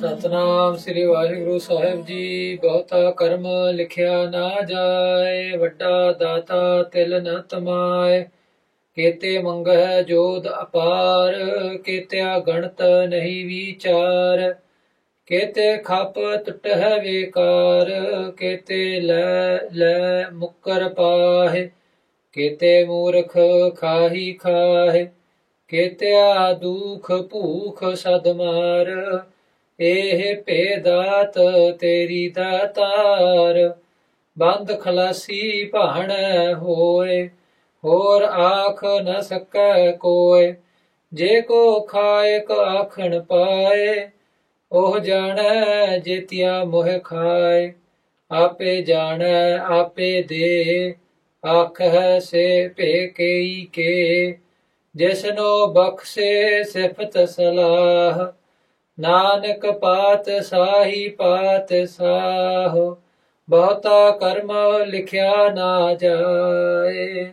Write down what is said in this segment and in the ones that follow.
ਸਤਨਾਮ ਸ੍ਰੀ ਵਾਹਿਗੁਰੂ ਸਾਹਿਬ ਜੀ ਬਹੁਤਾ ਕਰਮ ਲਿਖਿਆ ਨਾ ਜਾਏ ਵੱਡਾ ਦਾਤਾ ਤਿਲ ਨ ਤਮਾਏ ਕੇਤੇ ਮੰਗਹਿ ਜੋਦ ਅਪਾਰ ਕੇਤਿਆ ਗਣਤ ਨਹੀਂ ਵਿਚਾਰ ਕੇਤੇ ਖਪ ਟਟਹਿ ਵੇਕਾਰ, ਕੇਤੇ ਲੈ ਲੈ ਮੁਕਰ ਪਾਹੇ, ਕੇਤੇ ਮੂਰਖ ਖਾਹੀ ਖਾਹੇ, ਕੇਤਿਆ ਦੁਖ ਭੂਖ ਸਦ ਮਾਰ, ਇਹ ਭੇਦਾਤ ਤੇਰੀ ਦਾਤਾਰ ਬੰਦ ਖਲਾਸੀ ਭਾਣ ਹੋਏ, ਹੋਰ ਆਖ ਨ ਸਕੈ ਕੋਏ, ਜੇ ਕੋ ਖਾਇਕ ਆਖਣ ਪਾਏ ਉਹ ਜਾਣੈ ਜੇਤਿਆ ਮੋਹ ਖਾਏ, ਆਪੇ ਜਾਣੈ, ਆਪੇ ਦੇ, ਆਖਹਿ ਸੇ ਭੇ ਕਈ ਕੇ, ਜਿਸਨੋ ਬਖਸ਼ੇ ਸਿਫਤ ਸਲਾਹ, ਨਾਨਕ ਪਾਤ ਸਾਹੀ ਪਾਤ ਸਾਹ, ਬਹੁਤਾ ਕਰਮ ਲਿਖਿਆ ਨਾ ਜਾਏ।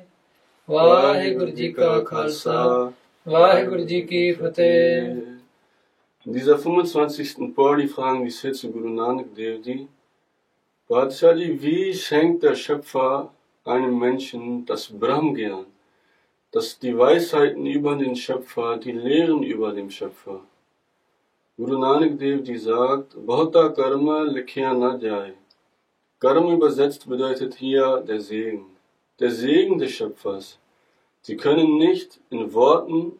ਵਾਹਿਗੁਰੂ ਜੀ ਕਾ ਖਾਲਸਾ, ਵਾਹਿਗੁਰੂ ਜੀ ਕੀ ਫਤਿਹ। In dieser 25. Pauli fragen die Sitze Guru Nanak Dev Ji, wie schenkt der Schöpfer einem Menschen das Brahmgyan, das die Weisheiten über den Schöpfer, die Lehren über den Schöpfer? Guru Nanak Dev Ji sagt, Bhauta Karma likhya na jai. Karma übersetzt bedeutet hier der Segen. Der Segen des Schöpfers. Sie können nicht in Worten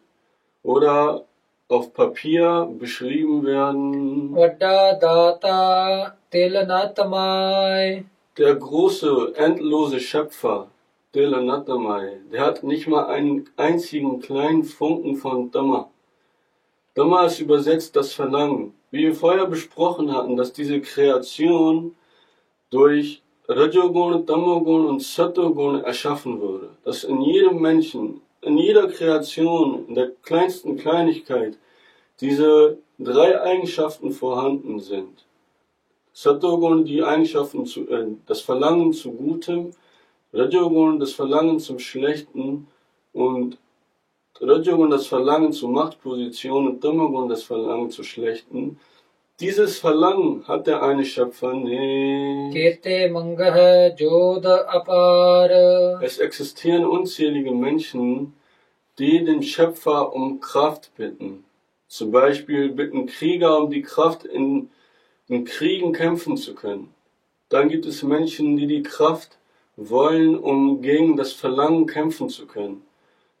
oder auf Papier beschrieben werden. Der große, endlose Schöpfer, Telanatamai, der hat nicht mal einen einzigen kleinen Funken von Dhamma. Dhamma ist übersetzt das Verlangen. Wie wir vorher besprochen hatten, dass diese Kreation durch Rajogun, Tamogun und Satogun erschaffen würde. Dass in jedem Menschen in jeder Kreation, in der kleinsten Kleinigkeit, diese drei Eigenschaften vorhanden sind. Satogun, die Eigenschaften zu, äh, das Verlangen zu Gutem, Rajogun, das Verlangen zum Schlechten und Rajogun, das Verlangen zu Machtpositionen und Tamagun, das Verlangen zu Schlechten. Dieses Verlangen hat der eine Schöpfer nicht. Kete mangaha joda apara. Es existieren unzählige Menschen, die den Schöpfer um Kraft bitten. Zum Beispiel bitten Krieger um die Kraft, in, in Kriegen kämpfen zu können. Dann gibt es Menschen, die die Kraft wollen, um gegen das Verlangen kämpfen zu können.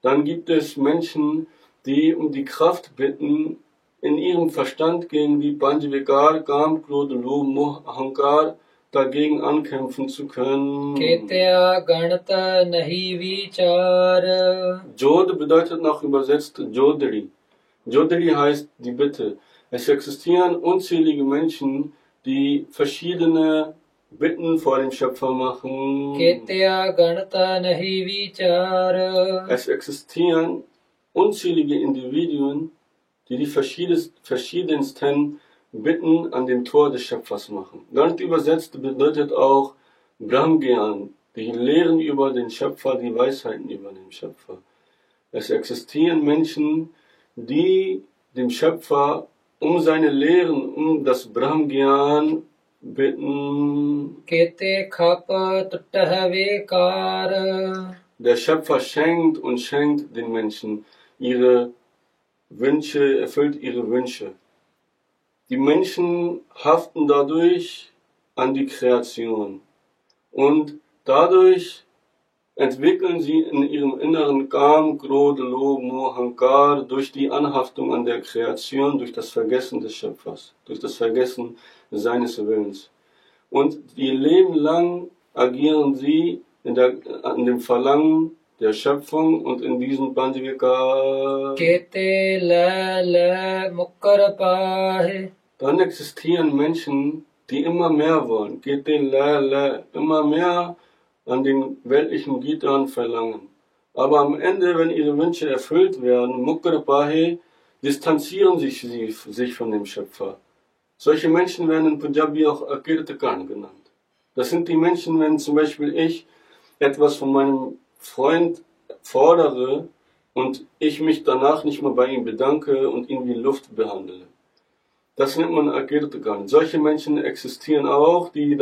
Dann gibt es Menschen, die um die Kraft bitten, in ihrem Verstand gehen wie Panchvikar, Kam, Krod, Lob, Moh, Ahankar dagegen ankämpfen zu können. Ketya Ganata Nahi Vichar. Jod bedeutet nach übersetzt Jodri. Jodri heißt die Bitte. Es existieren unzählige Menschen, die verschiedene Bitten vor dem Schöpfer machen. Ketya Ganata Nahi Vichar. Es existieren unzählige Individuen, die die verschiedensten Bitten an dem Tor des Schöpfers machen. Damit übersetzt bedeutet auch Brahmgyan, die Lehren über den Schöpfer, die Weisheiten über den Schöpfer. Es existieren Menschen, die dem Schöpfer um seine Lehren, um das Brahmgyan bitten. Der Schöpfer schenkt und schenkt den Menschen ihre Wünsche, erfüllt ihre Wünsche. Die Menschen haften dadurch an die Kreation und dadurch entwickeln sie in ihrem inneren Kam, Krodh, Lob, Moh, Hankar durch die Anhaftung an der Kreation, durch das Vergessen des Schöpfers, durch das Vergessen seines Willens. Und ihr Leben lang agieren sie in der, an dem Verlangen der Schöpfung und in diesem Panjivika. Dann existieren Menschen, die immer mehr wollen. Immer mehr an den weltlichen Gitan verlangen. Aber am Ende, wenn ihre Wünsche erfüllt werden, distanzieren sich sie sich von dem Schöpfer. Solche Menschen werden in Punjabi auch Akirtakan genannt. Das sind die Menschen, wenn zum Beispiel ich etwas von meinem Freund fordere und ich mich danach nicht mal bei ihm bedanke und ihn wie Luft behandle. Das nennt man Agirtgan. Solche Menschen existieren auch, die,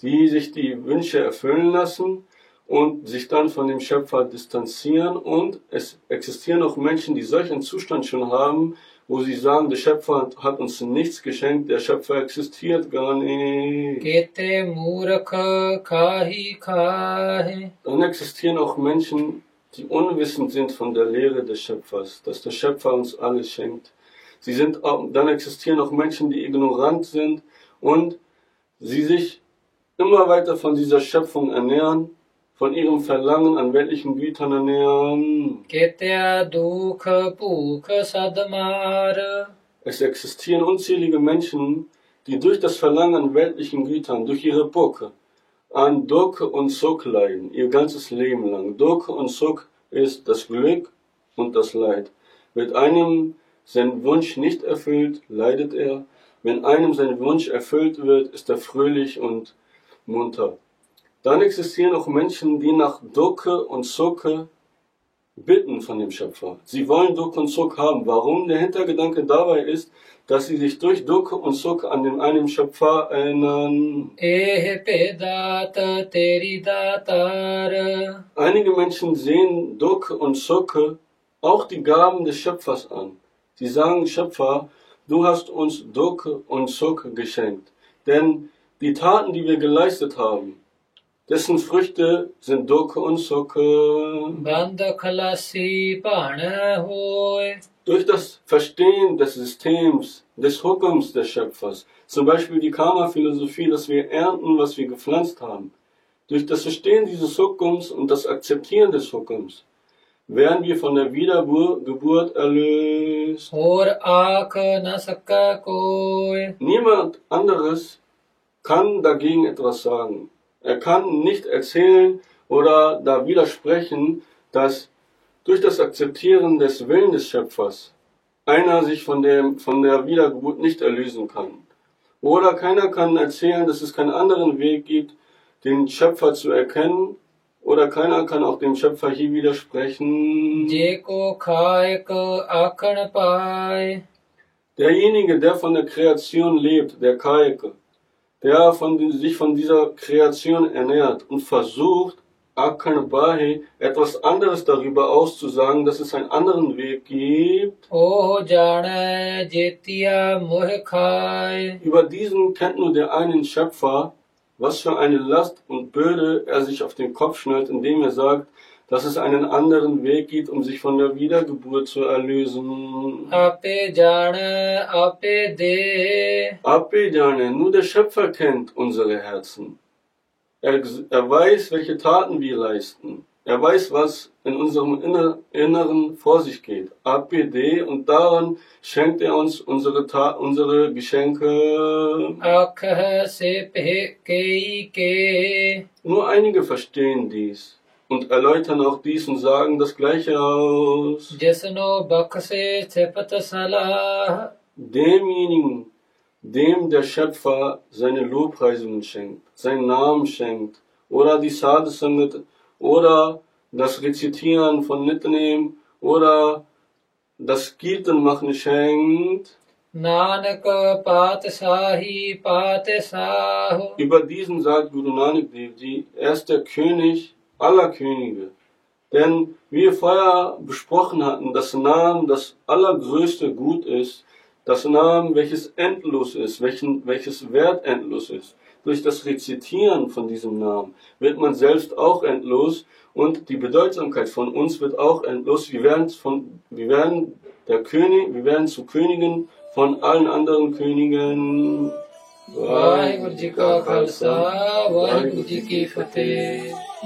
die sich die Wünsche erfüllen lassen und sich dann von dem Schöpfer distanzieren. Und es existieren auch Menschen, die solchen Zustand schon haben, wo sie sagen, der Schöpfer hat uns nichts geschenkt, der Schöpfer existiert gar nicht. Dann existieren auch Menschen, die unwissend sind von der Lehre des Schöpfers, dass der Schöpfer uns alles schenkt. Sie sind, dann existieren auch Menschen, die ignorant sind und sie sich immer weiter von dieser Schöpfung ernähren, von ihrem Verlangen an weltlichen Gütern ernähren. Es existieren unzählige Menschen, die durch das Verlangen an weltlichen Gütern, durch ihre Bucke, an Duk und Suk leiden, ihr ganzes Leben lang. Duk und Suk ist das Glück und das Leid. Mit einem sein Wunsch nicht erfüllt, leidet er. Wenn einem sein Wunsch erfüllt wird, ist er fröhlich und munter. Dann existieren auch Menschen, die nach Dukke und Sukke bitten von dem Schöpfer. Sie wollen Duck und Suck haben. Warum? Der Hintergedanke dabei ist, dass sie sich durch Duck und Suck an den einen Schöpfer erinnern. Einige Menschen sehen Duck und Sucke auch die Gaben des Schöpfers an. Sie sagen, Schöpfer, du hast uns Duk und Suk geschenkt. Denn die Taten, die wir geleistet haben, dessen Früchte sind Duk und Suk. Durch das Verstehen des Systems, des Hukums des Schöpfers, zum Beispiel die Karma-Philosophie, dass wir ernten, was wir gepflanzt haben, durch das Verstehen dieses Hukums und das Akzeptieren des Hukums, werden wir von der Wiedergeburt erlöst. Niemand anderes kann dagegen etwas sagen. Er kann nicht erzählen oder da widersprechen, dass durch das Akzeptieren des Willens des Schöpfers einer sich von, dem, von der Wiedergeburt nicht erlösen kann. Oder keiner kann erzählen, dass es keinen anderen Weg gibt, den Schöpfer zu erkennen oder keiner kann auch dem Schöpfer hier widersprechen. Derjenige, der von der Kreation lebt, der Kaike, der von, sich von dieser Kreation ernährt und versucht, Akanabahi etwas anderes darüber auszusagen, dass es einen anderen Weg gibt. Über diesen kennt nur der einen Schöpfer, was für eine Last und Bürde er sich auf den Kopf schnallt, indem er sagt, dass es einen anderen Weg gibt, um sich von der Wiedergeburt zu erlösen. Ape jane, ape de. Ape jane, nur der Schöpfer kennt unsere Herzen. Er, er weiß, welche Taten wir leisten. Er weiß, was in unserem Inneren vor sich geht. APD und daran schenkt er uns unsere, Ta unsere Geschenke. Nur einige verstehen dies und erläutern auch dies und sagen das Gleiche aus. Demjenigen, dem der Schöpfer seine Lobpreisungen schenkt, seinen Namen schenkt, oder die Sadhsangat oder das Rezitieren von Nitnem oder das Kirtan machen schenkt. Nanak Patesahi Patesahu. Über diesen sagt Guru Nanak Dev Ji, er ist der König aller Könige. Denn wie wir vorher besprochen hatten, das Namen, das allergrößte Gut ist, das Namen, welches endlos ist, welchen, welches Wert endlos ist durch das Rezitieren von diesem Namen wird man selbst auch endlos und die Bedeutsamkeit von uns wird auch endlos. Wir werden, von, wir werden der König, wir werden zu Königen von allen anderen Königen.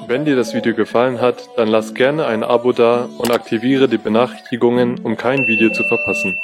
Wenn dir das Video gefallen hat, dann lass gerne ein Abo da und aktiviere die Benachrichtigungen, um kein Video zu verpassen.